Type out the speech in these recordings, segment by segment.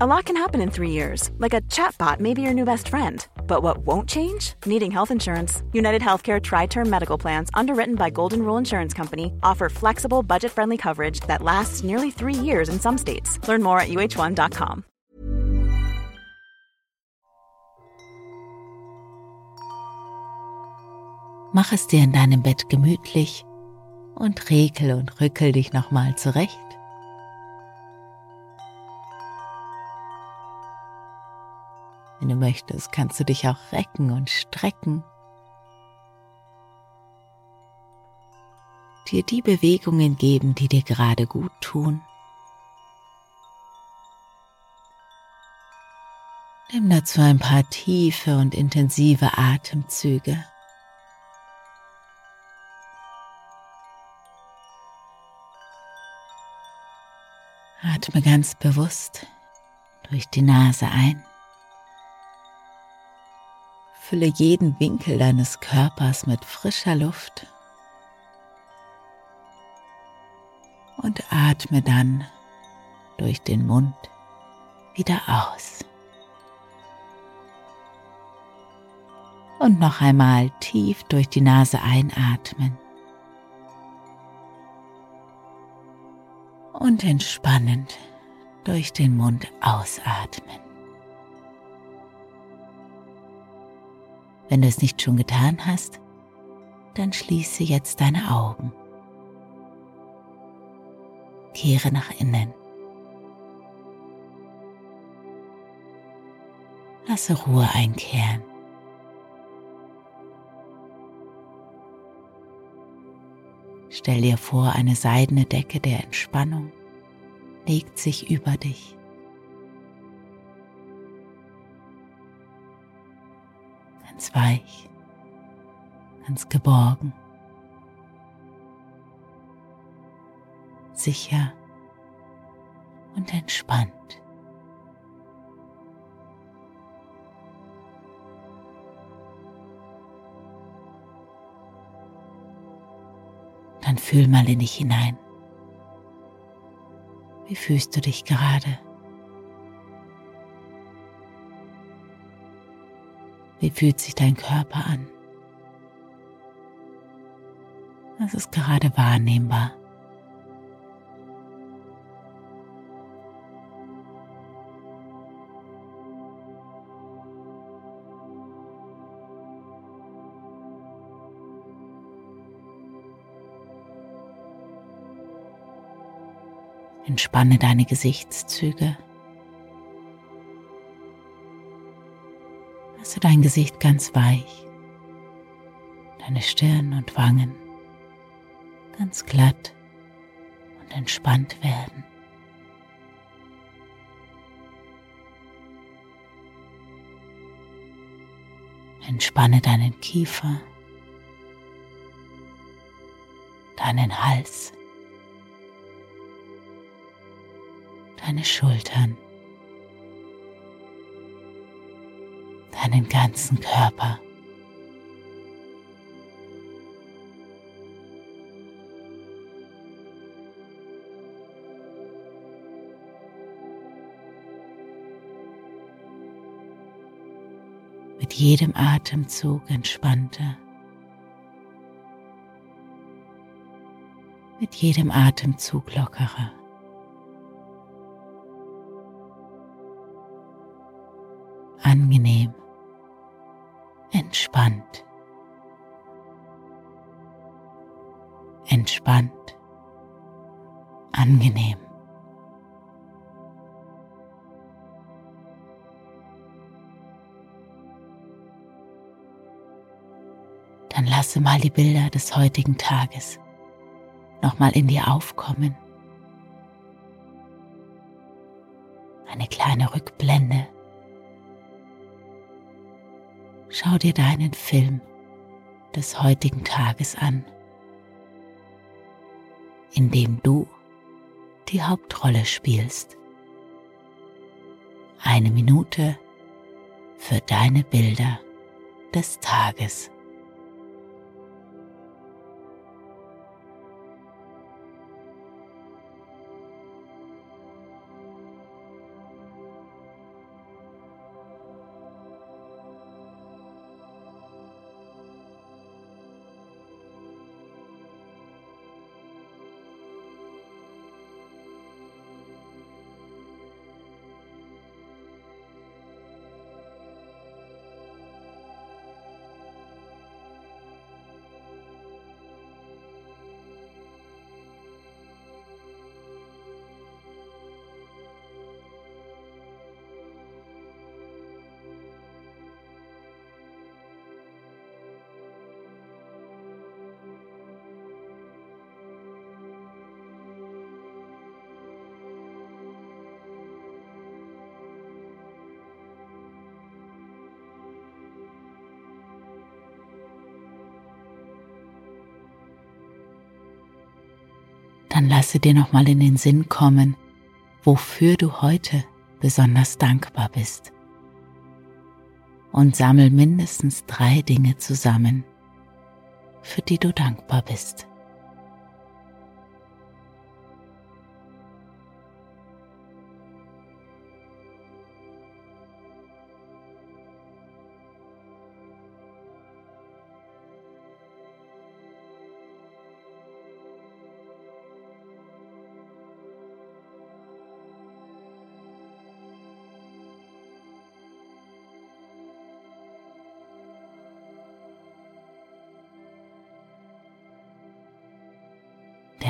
A lot can happen in three years. Like a chatbot may be your new best friend. But what won't change? Needing health insurance. United Healthcare Tri-Term Medical Plans, underwritten by Golden Rule Insurance Company, offer flexible, budget-friendly coverage that lasts nearly three years in some states. Learn more at uh1.com. Mach es dir in deinem Bett gemütlich und rekel und rückel dich nochmal zurecht. Wenn du möchtest, kannst du dich auch recken und strecken. Dir die Bewegungen geben, die dir gerade gut tun. Nimm dazu ein paar tiefe und intensive Atemzüge. Atme ganz bewusst durch die Nase ein. Fülle jeden Winkel deines Körpers mit frischer Luft und atme dann durch den Mund wieder aus. Und noch einmal tief durch die Nase einatmen. Und entspannend durch den Mund ausatmen. Wenn du es nicht schon getan hast, dann schließe jetzt deine Augen. Kehre nach innen. Lasse Ruhe einkehren. Stell dir vor, eine seidene Decke der Entspannung legt sich über dich. Ganz weich, ganz geborgen, sicher und entspannt. Dann fühl mal in dich hinein. Wie fühlst du dich gerade? Wie fühlt sich dein Körper an? Was ist gerade wahrnehmbar? Entspanne deine Gesichtszüge. Lasse dein Gesicht ganz weich, deine Stirn und Wangen ganz glatt und entspannt werden. Entspanne deinen Kiefer, deinen Hals, deine Schultern. Deinen ganzen Körper. Mit jedem Atemzug entspannter. Mit jedem Atemzug lockerer. Angenehm lasse mal die Bilder des heutigen Tages nochmal in dir aufkommen. Eine kleine kleine Rückblende. Schau dir deinen Film des heutigen Tages an, in dem du die Hauptrolle spielst. Eine Minute für deine Bilder des Tages. Dann lasse dir nochmal in den Sinn kommen, wofür du heute besonders dankbar bist. Und sammel mindestens drei Dinge zusammen, für die du dankbar bist.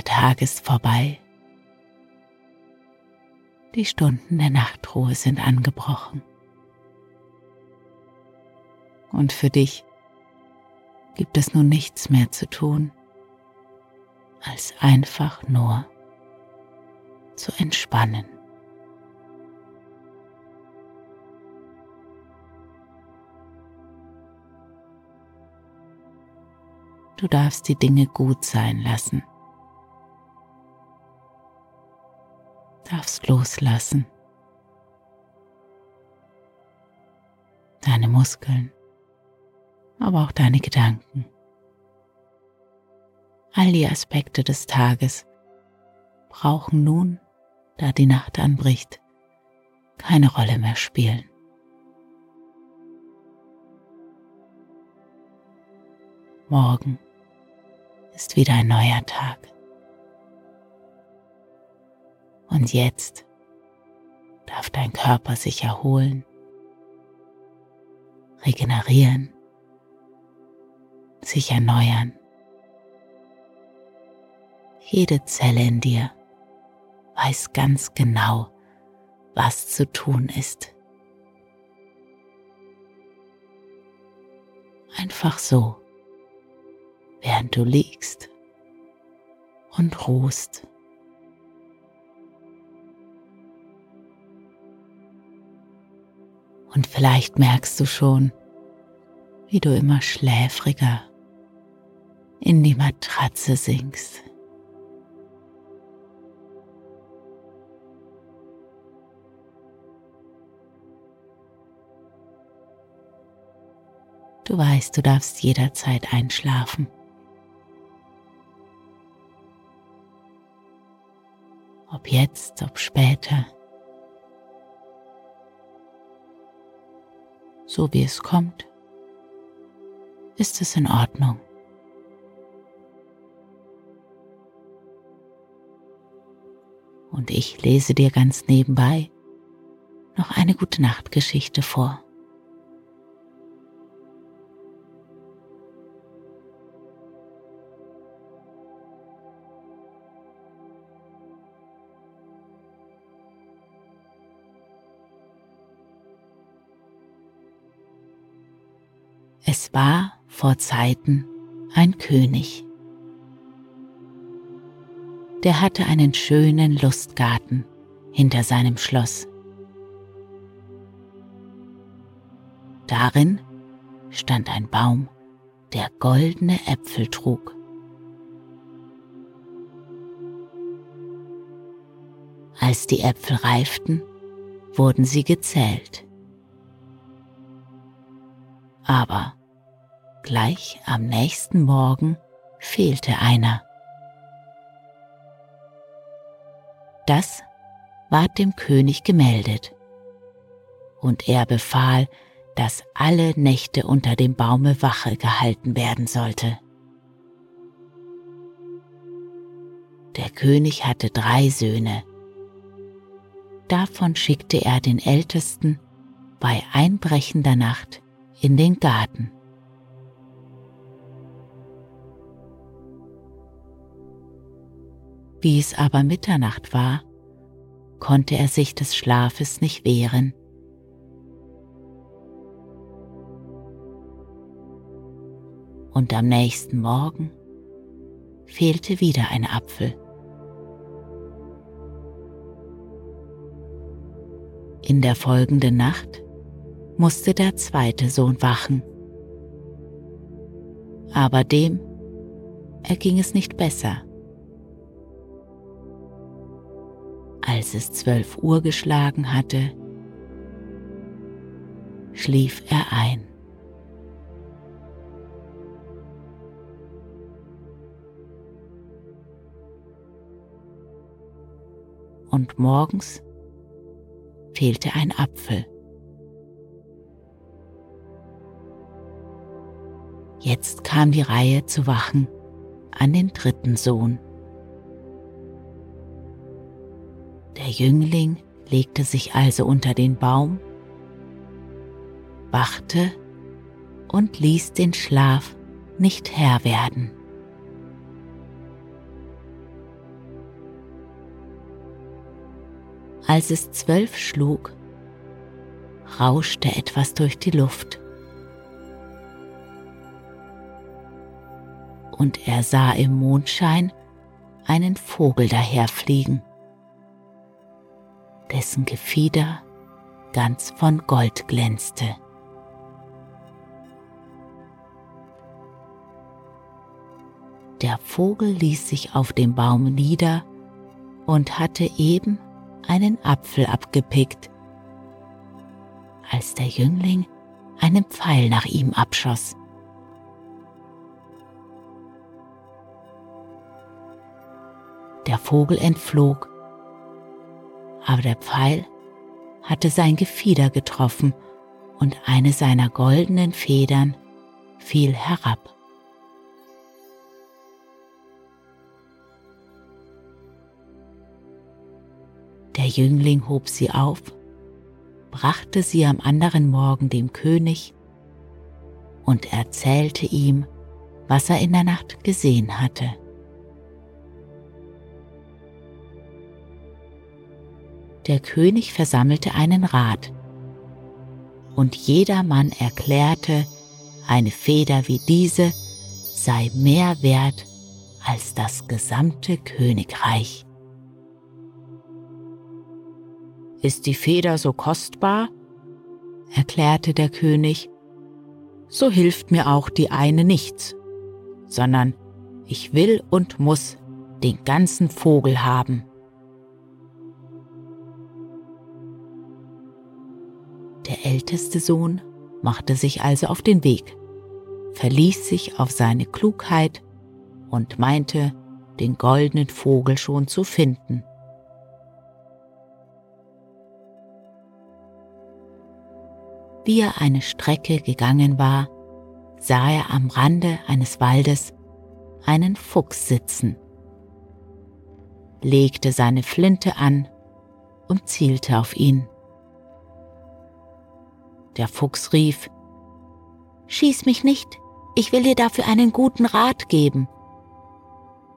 Der Tag ist vorbei. Die Stunden der Nachtruhe sind angebrochen. Und für dich gibt es nun nichts mehr zu tun, als einfach nur zu entspannen. Du darfst die Dinge gut sein lassen. Darfst loslassen. Deine Muskeln, aber auch deine Gedanken. All die Aspekte des Tages brauchen nun, da die Nacht anbricht, keine Rolle mehr spielen. Morgen ist wieder ein neuer Tag. Und jetzt darf dein Körper sich erholen, regenerieren, sich erneuern. Jede Zelle in dir weiß ganz genau, was zu tun ist. Einfach so, während du liegst und ruhst. Und vielleicht merkst du schon, wie du immer schläfriger in die Matratze sinkst. Du weißt, du darfst jederzeit einschlafen. Ob jetzt, ob später. So wie es kommt, ist es in Ordnung. Und ich lese dir ganz nebenbei noch eine gute Nachtgeschichte vor. Es war vor Zeiten ein König. Der hatte einen schönen Lustgarten hinter seinem Schloss, Darin stand ein Baum, der goldene Äpfel trug. Als die Äpfel reiften, wurden sie gezählt. Aber gleich am nächsten Morgen fehlte einer. Das ward dem König gemeldet, und er befahl, dass alle Nächte unter dem Baume Wache gehalten werden sollte. Der König hatte drei Söhne. Davon schickte er den Ältesten bei einbrechender Nacht in den Garten. Wie es aber Mitternacht war, konnte er sich des Schlafes nicht wehren. Und am nächsten Morgen fehlte wieder ein Apfel. In der folgenden Nacht musste der zweite Sohn wachen. Aber dem erging es nicht besser. Als es zwölf Uhr geschlagen hatte, schlief er ein. Und morgens fehlte ein Apfel. Jetzt kam die Reihe zu wachen an den dritten Sohn. Der Jüngling legte sich also unter den Baum, wachte und ließ den Schlaf nicht Herr werden. Als es zwölf schlug, rauschte etwas durch die Luft. Und er sah im Mondschein einen Vogel daherfliegen dessen Gefieder ganz von Gold glänzte. Der Vogel ließ sich auf dem Baum nieder und hatte eben einen Apfel abgepickt, als der Jüngling einen Pfeil nach ihm abschoss. Der Vogel entflog aber der Pfeil hatte sein Gefieder getroffen und eine seiner goldenen Federn fiel herab. Der Jüngling hob sie auf, brachte sie am anderen Morgen dem König und erzählte ihm, was er in der Nacht gesehen hatte. Der König versammelte einen Rat, und jedermann erklärte, eine Feder wie diese sei mehr wert als das gesamte Königreich. Ist die Feder so kostbar? erklärte der König, so hilft mir auch die eine nichts, sondern ich will und muss den ganzen Vogel haben. Älteste Sohn machte sich also auf den Weg, verließ sich auf seine Klugheit und meinte, den goldenen Vogel schon zu finden. Wie er eine Strecke gegangen war, sah er am Rande eines Waldes einen Fuchs sitzen, legte seine Flinte an und zielte auf ihn. Der Fuchs rief, Schieß mich nicht, ich will dir dafür einen guten Rat geben.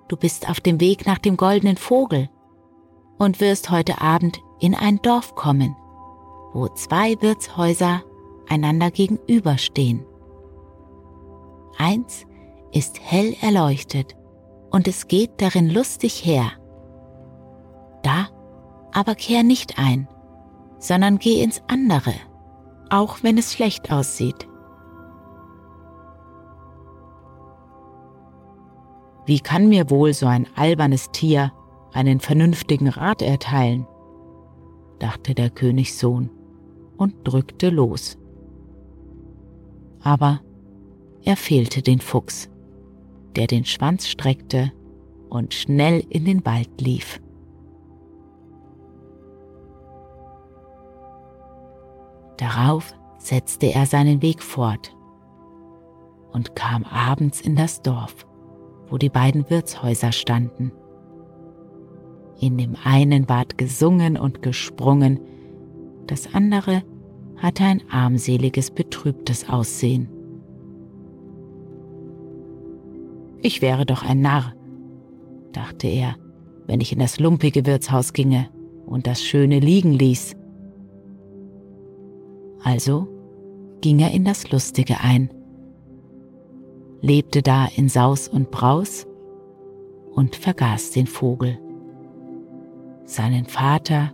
Du bist auf dem Weg nach dem goldenen Vogel und wirst heute Abend in ein Dorf kommen, wo zwei Wirtshäuser einander gegenüberstehen. Eins ist hell erleuchtet und es geht darin lustig her. Da aber kehr nicht ein, sondern geh ins andere auch wenn es schlecht aussieht. Wie kann mir wohl so ein albernes Tier einen vernünftigen Rat erteilen? dachte der Königssohn und drückte los. Aber er fehlte den Fuchs, der den Schwanz streckte und schnell in den Wald lief. Darauf setzte er seinen Weg fort und kam abends in das Dorf wo die beiden Wirtshäuser standen. In dem einen ward gesungen und gesprungen, das andere hatte ein armseliges, betrübtes Aussehen. Ich wäre doch ein Narr, dachte er, wenn ich in das lumpige Wirtshaus ginge und das Schöne liegen ließ. Also ging er in das Lustige ein lebte da in Saus und Braus und vergaß den Vogel, seinen Vater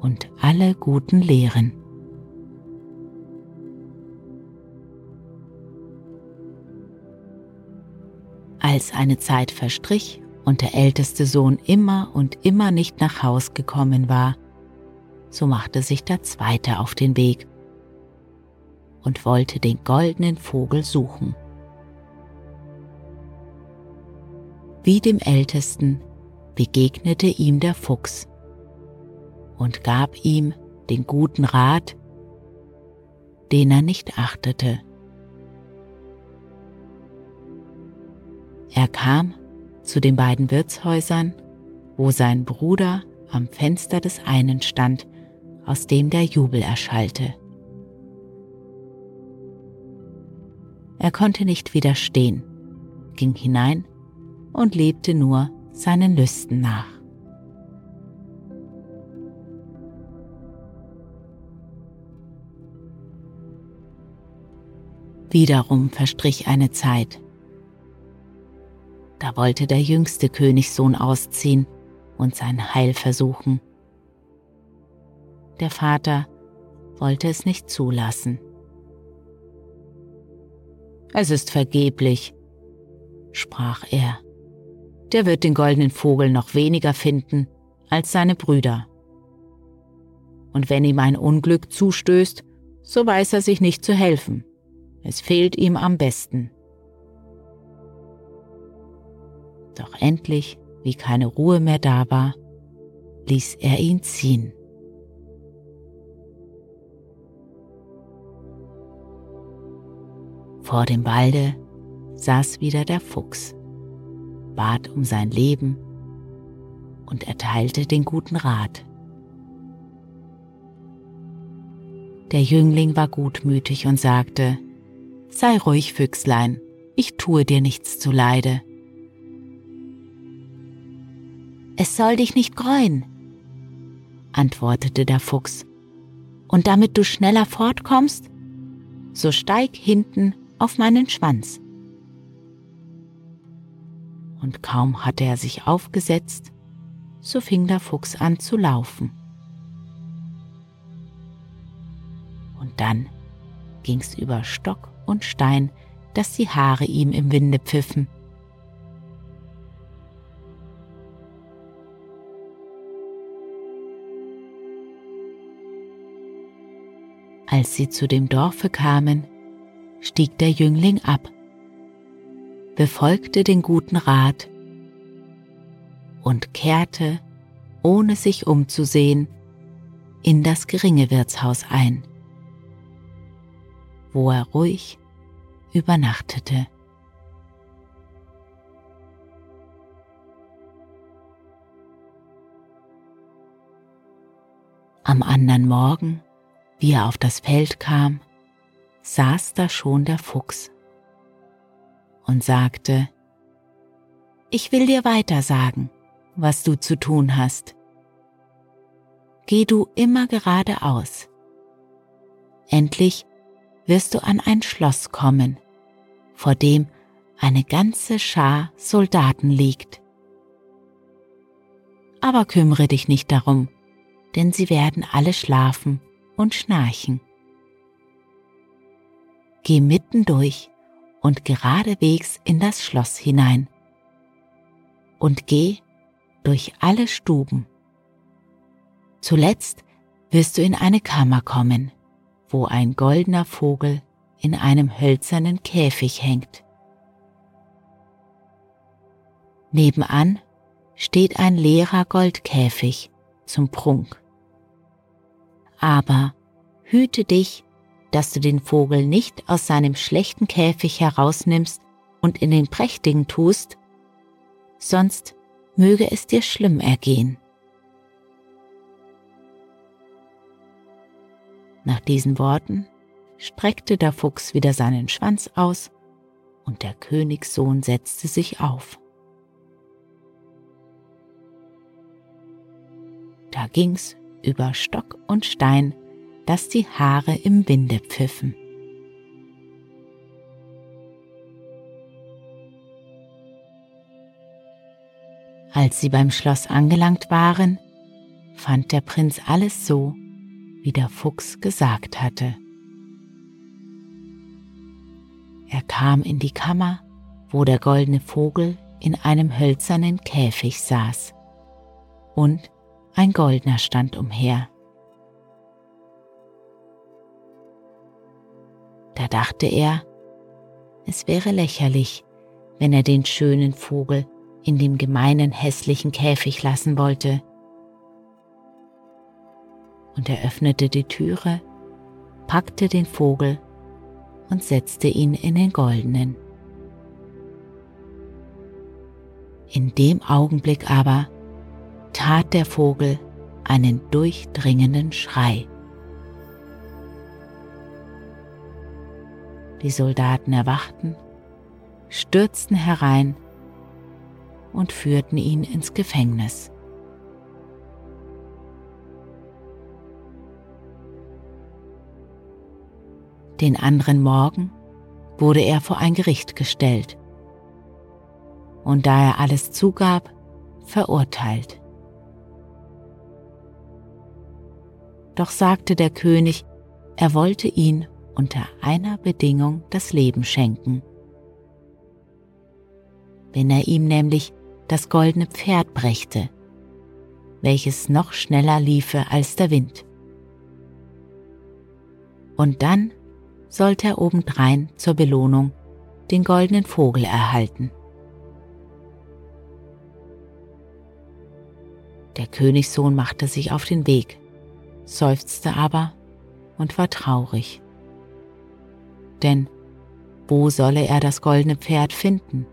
und alle guten Lehren. Als eine Zeit verstrich und der älteste Sohn immer und immer nicht nach Haus gekommen war, so machte sich der zweite auf den Weg und wollte den goldenen Vogel suchen. Wie dem Ältesten begegnete ihm der Fuchs und gab ihm den guten Rat, den er nicht achtete. Er kam zu den beiden Wirtshäusern, wo sein Bruder am Fenster des einen stand, aus dem der Jubel erschallte. Er konnte nicht widerstehen, ging hinein und lebte nur seinen Lüsten nach. Wiederum verstrich eine Zeit. Da wollte der jüngste Königssohn ausziehen und sein Heil versuchen. Der Vater wollte es nicht zulassen. Es ist vergeblich, sprach er der wird den goldenen Vogel noch weniger finden als seine Brüder. Und wenn ihm ein Unglück zustößt, so weiß er sich nicht zu helfen. Es fehlt ihm am besten. Doch endlich, wie keine Ruhe mehr da war, ließ er ihn ziehen. Vor dem Walde saß wieder der Fuchs bat um sein Leben und erteilte den guten Rat. Der Jüngling war gutmütig und sagte, Sei ruhig, Füchslein, ich tue dir nichts zuleide. Es soll dich nicht greuen, antwortete der Fuchs, und damit du schneller fortkommst, so steig hinten auf meinen Schwanz und kaum hatte er sich aufgesetzt, so fing der Fuchs an zu laufen. Und dann ging's über Stock und Stein, dass die Haare ihm im Winde pfiffen. Als sie zu dem Dorfe kamen, stieg der Jüngling ab befolgte den guten Rat und kehrte, ohne sich umzusehen, in das geringe Wirtshaus ein, wo er ruhig übernachtete. Am anderen Morgen, wie er auf das Feld kam, saß da schon der Fuchs und sagte, Ich will dir weiter sagen, was du zu tun hast. Geh du immer geradeaus. Endlich wirst du an ein Schloss kommen, vor dem eine ganze Schar Soldaten liegt. Aber kümmere dich nicht darum, denn sie werden alle schlafen und schnarchen. Geh mitten durch und geradewegs in das Schloss hinein. Und geh durch alle Stuben. Zuletzt wirst du in eine Kammer kommen, wo ein goldener Vogel in einem hölzernen Käfig hängt. Nebenan steht ein leerer Goldkäfig zum Prunk. Aber hüte dich, dass du den Vogel nicht aus seinem schlechten Käfig herausnimmst und in den prächtigen tust, sonst möge es dir schlimm ergehen. Nach diesen Worten streckte der Fuchs wieder seinen Schwanz aus und der Königssohn setzte sich auf. Da ging's über Stock und Stein, dass die Haare im Winde pfiffen. Als sie beim Schloss angelangt waren, fand der Prinz alles so, wie der Fuchs gesagt hatte. Er kam in die Kammer, wo der goldene Vogel in einem hölzernen Käfig saß und ein goldener stand umher. Da dachte er, es wäre lächerlich, wenn er den schönen Vogel in dem gemeinen hässlichen Käfig lassen wollte. Und er öffnete die Türe, packte den Vogel und setzte ihn in den goldenen. In dem Augenblick aber tat der Vogel einen durchdringenden Schrei. Die Soldaten erwachten, stürzten herein und führten ihn ins Gefängnis. Den anderen Morgen wurde er vor ein Gericht gestellt und da er alles zugab, verurteilt. Doch sagte der König, er wollte ihn unter einer Bedingung das Leben schenken. Wenn er ihm nämlich das goldene Pferd brächte, welches noch schneller liefe als der Wind. Und dann sollte er obendrein zur Belohnung den goldenen Vogel erhalten. Der Königssohn machte sich auf den Weg, seufzte aber und war traurig. Denn wo solle er das goldene Pferd finden?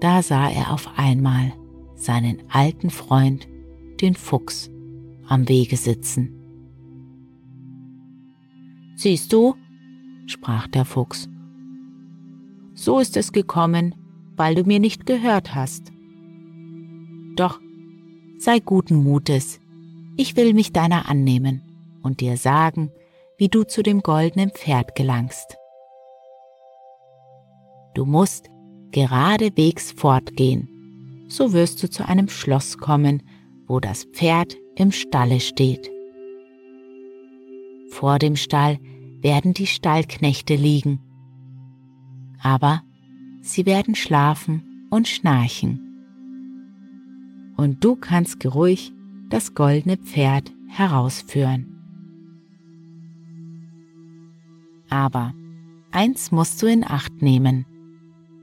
Da sah er auf einmal seinen alten Freund, den Fuchs, am Wege sitzen. Siehst du, sprach der Fuchs, so ist es gekommen, weil du mir nicht gehört hast. Doch sei guten Mutes, ich will mich deiner annehmen und dir sagen, wie du zu dem goldenen Pferd gelangst. Du musst geradewegs fortgehen, so wirst du zu einem Schloss kommen, wo das Pferd im Stalle steht. Vor dem Stall werden die Stallknechte liegen, aber sie werden schlafen und schnarchen. Und du kannst geruhig das goldene Pferd herausführen. Aber eins musst du in Acht nehmen.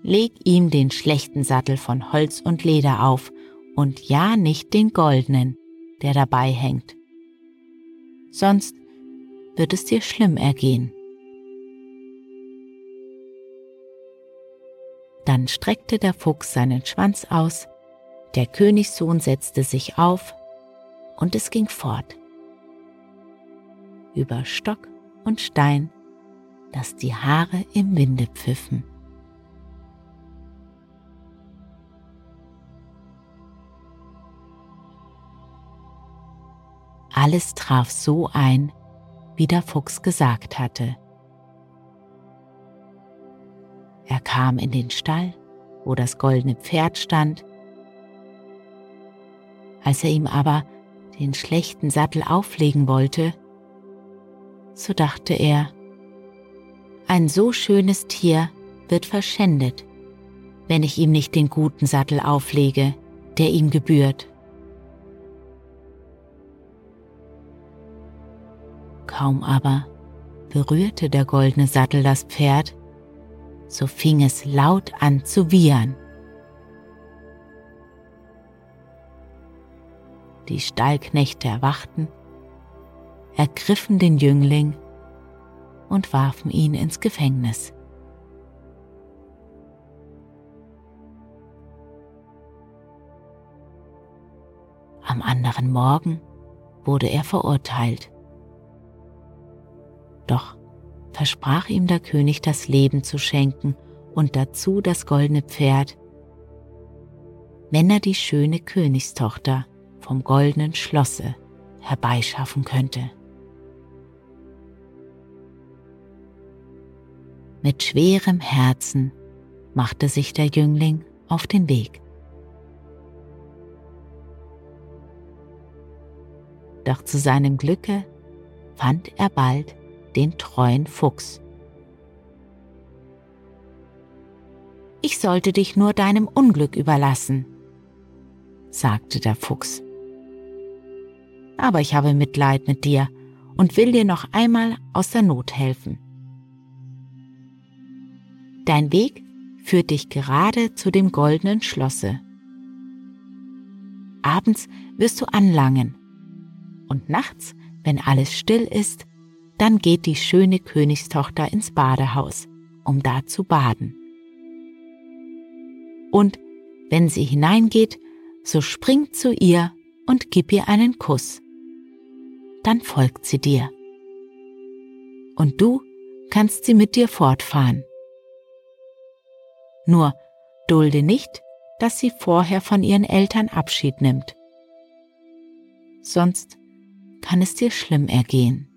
Leg ihm den schlechten Sattel von Holz und Leder auf und ja nicht den goldenen, der dabei hängt. Sonst wird es dir schlimm ergehen. Dann streckte der Fuchs seinen Schwanz aus, der Königssohn setzte sich auf und es ging fort. Über Stock und Stein, dass die Haare im Winde pfiffen. Alles traf so ein, wie der Fuchs gesagt hatte. Er kam in den Stall, wo das goldene Pferd stand. Als er ihm aber den schlechten Sattel auflegen wollte, So dachte er, ein so schönes Tier wird verschändet, wenn ich ihm nicht den guten Sattel auflege, der ihm gebührt. Kaum aber berührte der goldene Sattel das Pferd, so fing es laut an zu wiehern. Die Stallknechte erwachten, ergriffen den Jüngling und warfen ihn ins Gefängnis. Am anderen Morgen wurde er verurteilt. Doch versprach ihm der König das Leben zu schenken und dazu das goldene Pferd, wenn er die schöne Königstochter vom goldenen Schlosse herbeischaffen könnte. Mit schwerem Herzen machte sich der Jüngling auf den Weg. Doch zu seinem Glücke fand er bald den treuen Fuchs. Ich sollte dich nur deinem Unglück überlassen, sagte der Fuchs. Aber ich habe Mitleid mit dir und will dir noch einmal aus der Not helfen. Dein Weg führt dich gerade zu dem goldenen Schlosse. Abends wirst du anlangen und nachts, wenn alles still ist, dann geht die schöne Königstochter ins Badehaus, um da zu baden. Und wenn sie hineingeht, so springt zu ihr und gib ihr einen Kuss. Dann folgt sie dir. Und du kannst sie mit dir fortfahren. Nur dulde nicht, dass sie vorher von ihren Eltern Abschied nimmt. Sonst kann es dir schlimm ergehen.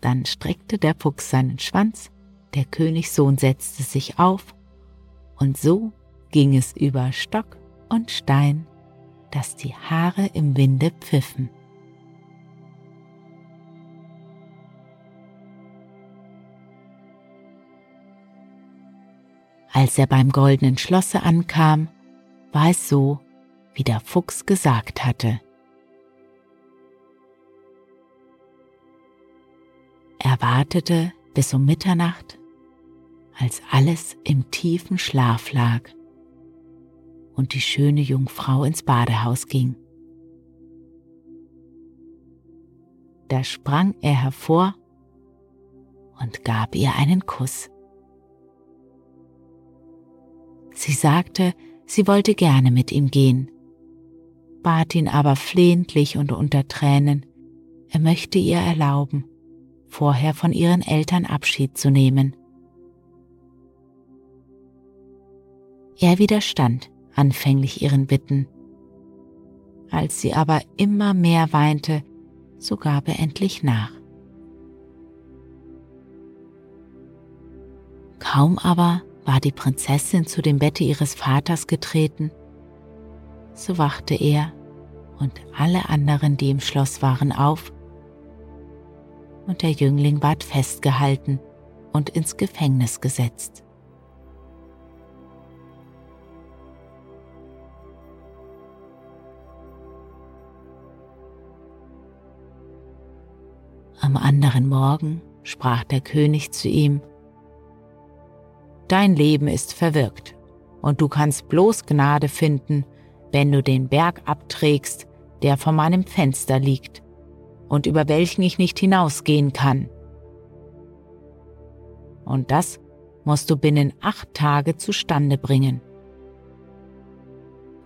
Dann streckte der Fuchs seinen Schwanz, der Königssohn setzte sich auf, und so ging es über Stock und Stein, dass die Haare im Winde pfiffen. Als er beim goldenen Schlosse ankam, war es so, wie der Fuchs gesagt hatte. Er wartete bis um Mitternacht, als alles im tiefen Schlaf lag und die schöne Jungfrau ins Badehaus ging. Da sprang er hervor und gab ihr einen Kuss. Sie sagte, sie wollte gerne mit ihm gehen, bat ihn aber flehentlich und unter Tränen, er möchte ihr erlauben, vorher von ihren Eltern Abschied zu nehmen. Er widerstand anfänglich ihren Bitten. Als sie aber immer mehr weinte, so gab er endlich nach. Kaum aber war die Prinzessin zu dem Bette ihres Vaters getreten, so wachte er und alle anderen, die im Schloss waren, auf und der Jüngling ward festgehalten und ins Gefängnis gesetzt. Am anderen Morgen sprach der König zu ihm, Dein Leben ist verwirkt, und du kannst bloß Gnade finden, wenn du den Berg abträgst, der vor meinem Fenster liegt und über welchen ich nicht hinausgehen kann. Und das musst du binnen acht Tage zustande bringen.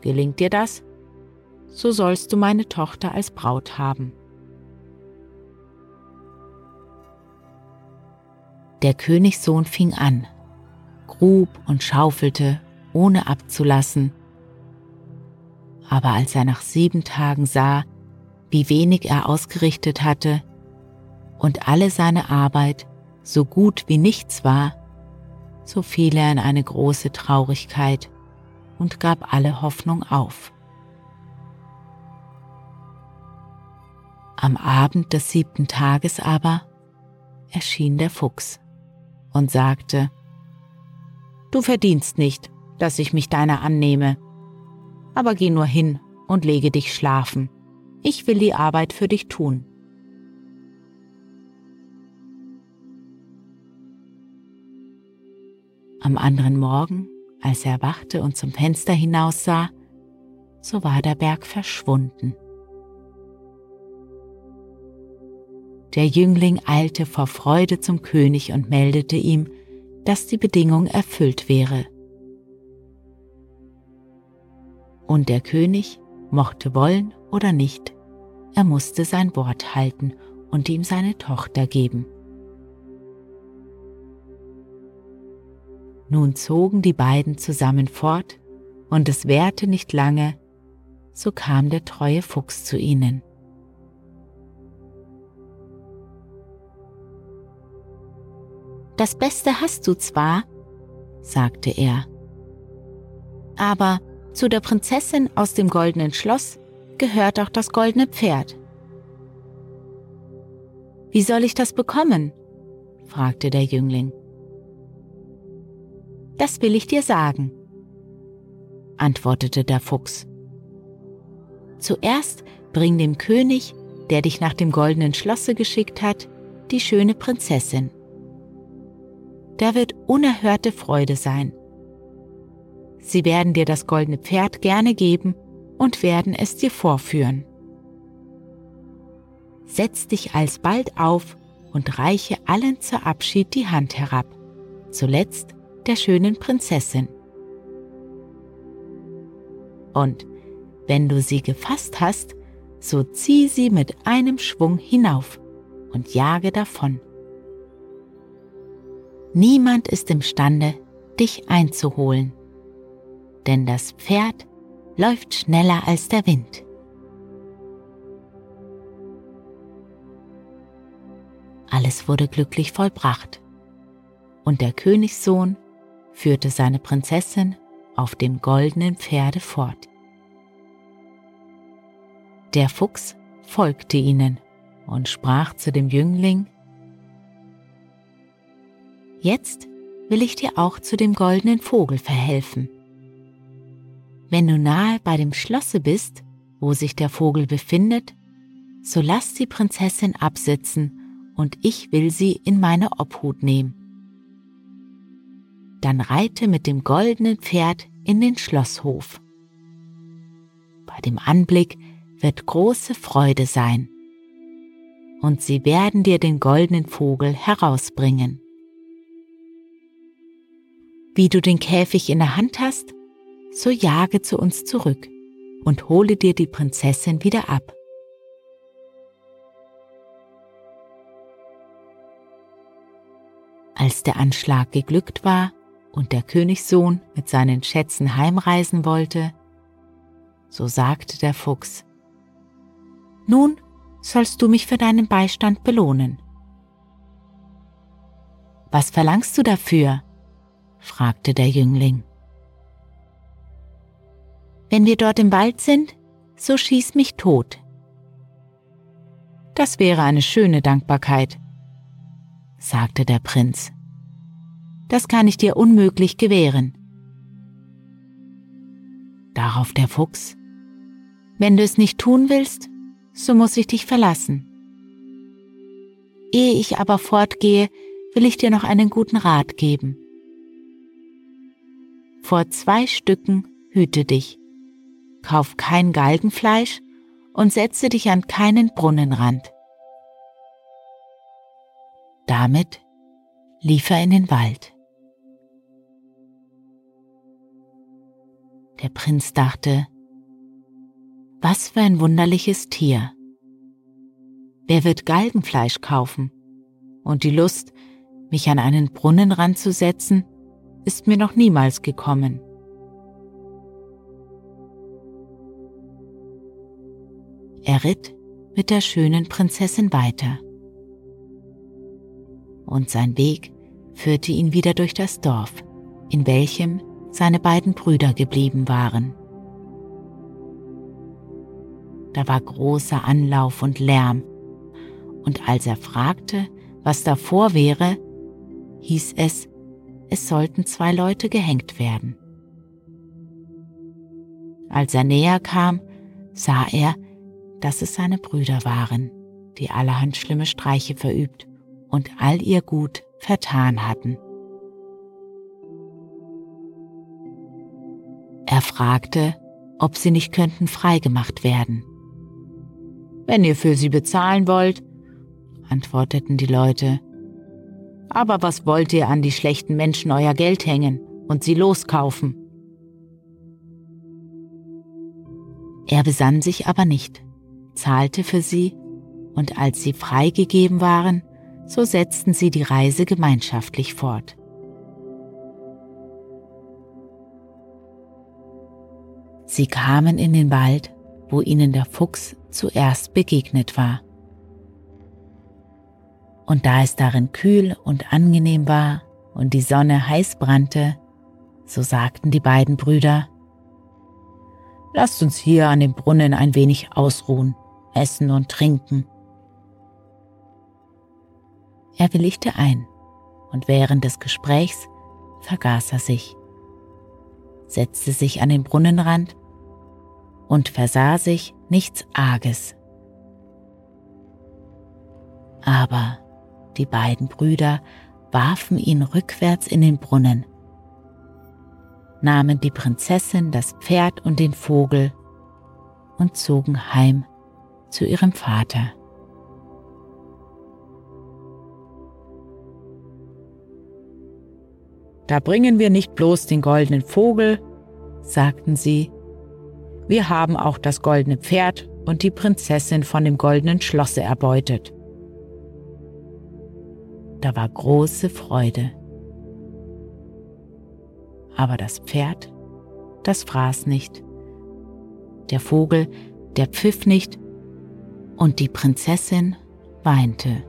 Gelingt dir das, so sollst du meine Tochter als Braut haben. Der Königssohn fing an, grub und schaufelte, ohne abzulassen. Aber als er nach sieben Tagen sah, wie wenig er ausgerichtet hatte und alle seine Arbeit so gut wie nichts war, so fiel er in eine große Traurigkeit und gab alle Hoffnung auf. Am Abend des siebten Tages aber erschien der Fuchs und sagte, Du verdienst nicht, dass ich mich deiner annehme, aber geh nur hin und lege dich schlafen. Ich will die Arbeit für dich tun. Am anderen Morgen, als er erwachte und zum Fenster hinaussah, so war der Berg verschwunden. Der Jüngling eilte vor Freude zum König und meldete ihm, dass die Bedingung erfüllt wäre. Und der König mochte wollen oder nicht, er musste sein Wort halten und ihm seine Tochter geben. Nun zogen die beiden zusammen fort, und es währte nicht lange, so kam der treue Fuchs zu ihnen. Das Beste hast du zwar, sagte er, aber zu der Prinzessin aus dem goldenen Schloss gehört auch das goldene Pferd. Wie soll ich das bekommen? fragte der Jüngling. Das will ich dir sagen, antwortete der Fuchs. Zuerst bring dem König, der dich nach dem goldenen Schlosse geschickt hat, die schöne Prinzessin da wird unerhörte Freude sein. Sie werden dir das goldene Pferd gerne geben und werden es dir vorführen. Setz dich alsbald auf und reiche allen zur Abschied die Hand herab, zuletzt der schönen Prinzessin. Und wenn du sie gefasst hast, so zieh sie mit einem Schwung hinauf und jage davon. Niemand ist imstande, dich einzuholen, denn das Pferd läuft schneller als der Wind. Alles wurde glücklich vollbracht, und der Königssohn führte seine Prinzessin auf dem goldenen Pferde fort. Der Fuchs folgte ihnen und sprach zu dem Jüngling, Jetzt will ich dir auch zu dem goldenen Vogel verhelfen. Wenn du nahe bei dem Schlosse bist, wo sich der Vogel befindet, so lass die Prinzessin absitzen und ich will sie in meine Obhut nehmen. Dann reite mit dem goldenen Pferd in den Schlosshof. Bei dem Anblick wird große Freude sein, und sie werden dir den goldenen Vogel herausbringen. Wie du den Käfig in der Hand hast, so jage zu uns zurück und hole dir die Prinzessin wieder ab. Als der Anschlag geglückt war und der Königssohn mit seinen Schätzen heimreisen wollte, so sagte der Fuchs, Nun sollst du mich für deinen Beistand belohnen. Was verlangst du dafür? Fragte der Jüngling. Wenn wir dort im Wald sind, so schieß mich tot. Das wäre eine schöne Dankbarkeit, sagte der Prinz. Das kann ich dir unmöglich gewähren. Darauf der Fuchs. Wenn du es nicht tun willst, so muss ich dich verlassen. Ehe ich aber fortgehe, will ich dir noch einen guten Rat geben. Vor zwei Stücken hüte dich. Kauf kein Galgenfleisch und setze dich an keinen Brunnenrand. Damit lief er in den Wald. Der Prinz dachte, was für ein wunderliches Tier. Wer wird Galgenfleisch kaufen? Und die Lust, mich an einen Brunnenrand zu setzen, ist mir noch niemals gekommen. Er ritt mit der schönen Prinzessin weiter. Und sein Weg führte ihn wieder durch das Dorf, in welchem seine beiden Brüder geblieben waren. Da war großer Anlauf und Lärm, Und als er fragte, was davor wäre, hieß es, es sollten zwei Leute gehängt werden. Als er näher kam, sah er, dass es seine Brüder waren, die allerhand schlimme Streiche verübt und all ihr Gut vertan hatten. Er fragte, ob sie nicht könnten freigemacht werden. Wenn ihr für sie bezahlen wollt, antworteten die Leute. Aber was wollt ihr an die schlechten Menschen euer Geld hängen und sie loskaufen? Er besann sich aber nicht, zahlte für sie, und als sie freigegeben waren, so setzten sie die Reise gemeinschaftlich fort. Sie kamen in den Wald, wo ihnen der Fuchs zuerst begegnet war. Und da es darin kühl und angenehm war und die Sonne heiß brannte, so sagten die beiden Brüder, Lasst uns hier an dem Brunnen ein wenig ausruhen, essen und trinken. Er willigte ein, und während des Gesprächs vergaß er sich, setzte sich an den Brunnenrand und versah sich nichts Arges. Aber die beiden Brüder warfen ihn rückwärts in den Brunnen nahmen die Prinzessin das Pferd und den Vogel und zogen heim zu ihrem Vater. Da bringen wir nicht bloß den goldenen Vogel, sagten sie, wir haben auch das goldene Pferd und die Prinzessin von dem goldenen Schlosse erbeutet. Da war große Freude aber das Pferd, das fraß nicht, der Vogel, der pfiff nicht, und die Prinzessin weinte.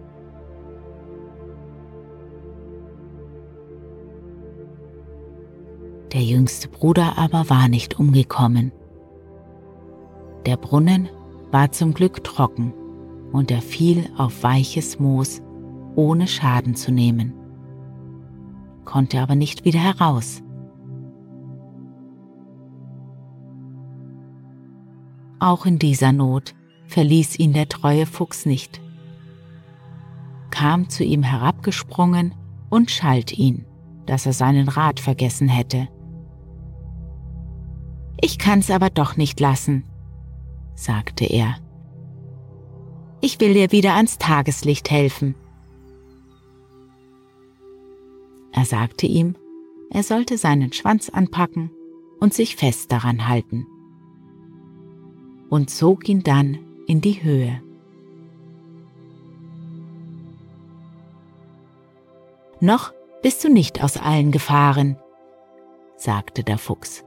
Der jüngste Bruder aber war nicht umgekommen. Der Brunnen war zum Glück trocken und er fiel auf weiches Moos, ohne Schaden zu nehmen, konnte aber nicht wieder heraus. Auch in dieser Not verließ ihn der treue Fuchs nicht, kam zu ihm herabgesprungen und schalt ihn, dass er seinen Rat vergessen hätte. Ich kann's aber doch nicht lassen, sagte er. Ich will dir wieder ans Tageslicht helfen. Er sagte ihm, er sollte seinen Schwanz anpacken und sich fest daran halten und zog ihn dann in die Höhe. Noch bist du nicht aus allen Gefahren, sagte der Fuchs.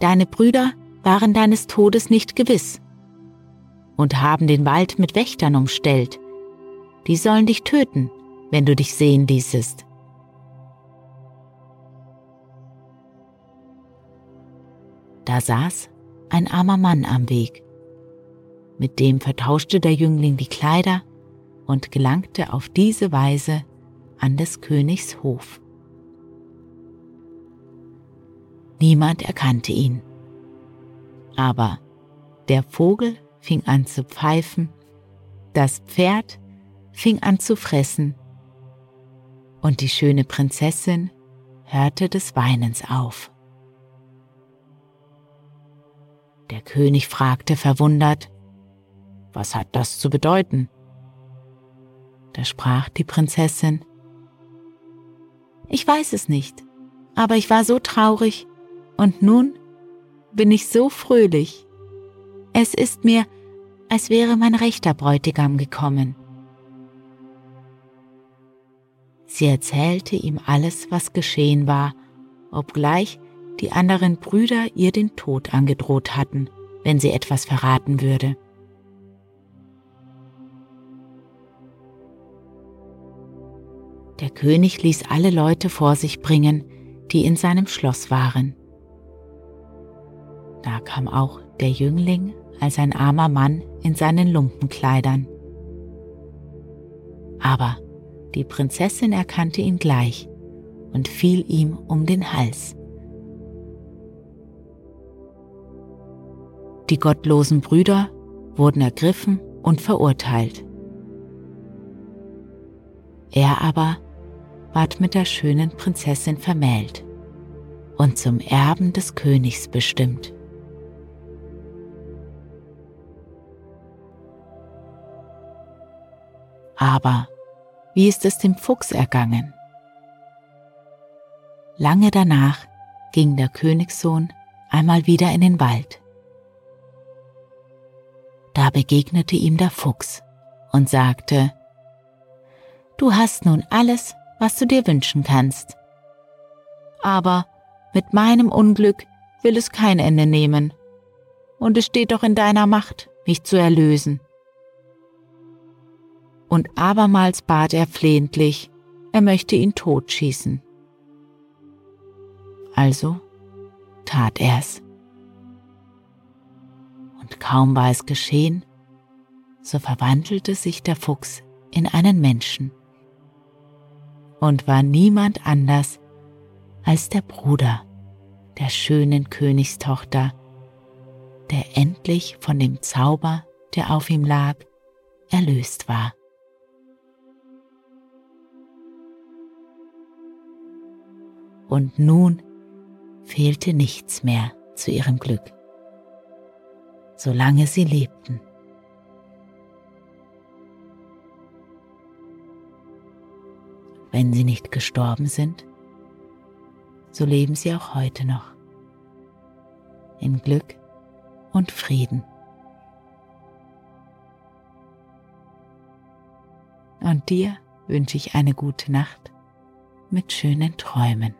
Deine Brüder waren deines Todes nicht gewiss und haben den Wald mit Wächtern umstellt. Die sollen dich töten, wenn du dich sehen ließest. Da saß ein armer Mann am Weg. Mit dem vertauschte der Jüngling die Kleider und gelangte auf diese Weise an des Königs Hof. Niemand erkannte ihn. Aber der Vogel fing an zu pfeifen, das Pferd fing an zu fressen und die schöne Prinzessin hörte des Weinens auf. Der König fragte verwundert, was hat das zu bedeuten? Da sprach die Prinzessin, ich weiß es nicht, aber ich war so traurig und nun bin ich so fröhlich. Es ist mir, als wäre mein rechter Bräutigam gekommen. Sie erzählte ihm alles, was geschehen war, obgleich die anderen Brüder ihr den Tod angedroht hatten, wenn sie etwas verraten würde. Der König ließ alle Leute vor sich bringen, die in seinem Schloss waren. Da kam auch der Jüngling als ein armer Mann in seinen Lumpenkleidern, Aber die Prinzessin erkannte ihn gleich und fiel ihm um den Hals. Die gottlosen Brüder wurden ergriffen und verurteilt. Er aber ward mit der schönen Prinzessin vermählt und zum Erben des Königs bestimmt. Aber wie ist es dem Fuchs ergangen? Lange danach ging der Königssohn einmal wieder in den Wald. Da begegnete ihm der Fuchs und sagte, Du hast nun alles, was du dir wünschen kannst. Aber mit meinem Unglück will es kein Ende nehmen, und es steht doch in deiner Macht, mich zu erlösen. Und abermals bat er flehentlich, er möchte ihn totschießen. Also tat er's. Und kaum war es geschehen, so verwandelte sich der Fuchs in einen Menschen und war niemand anders als der Bruder der schönen Königstochter, der endlich von dem Zauber, der auf ihm lag, erlöst war. Und nun fehlte nichts mehr zu ihrem Glück, solange sie lebten. Wenn sie nicht gestorben sind, so leben sie auch heute noch in Glück und Frieden. Und dir wünsche ich eine gute Nacht mit schönen Träumen.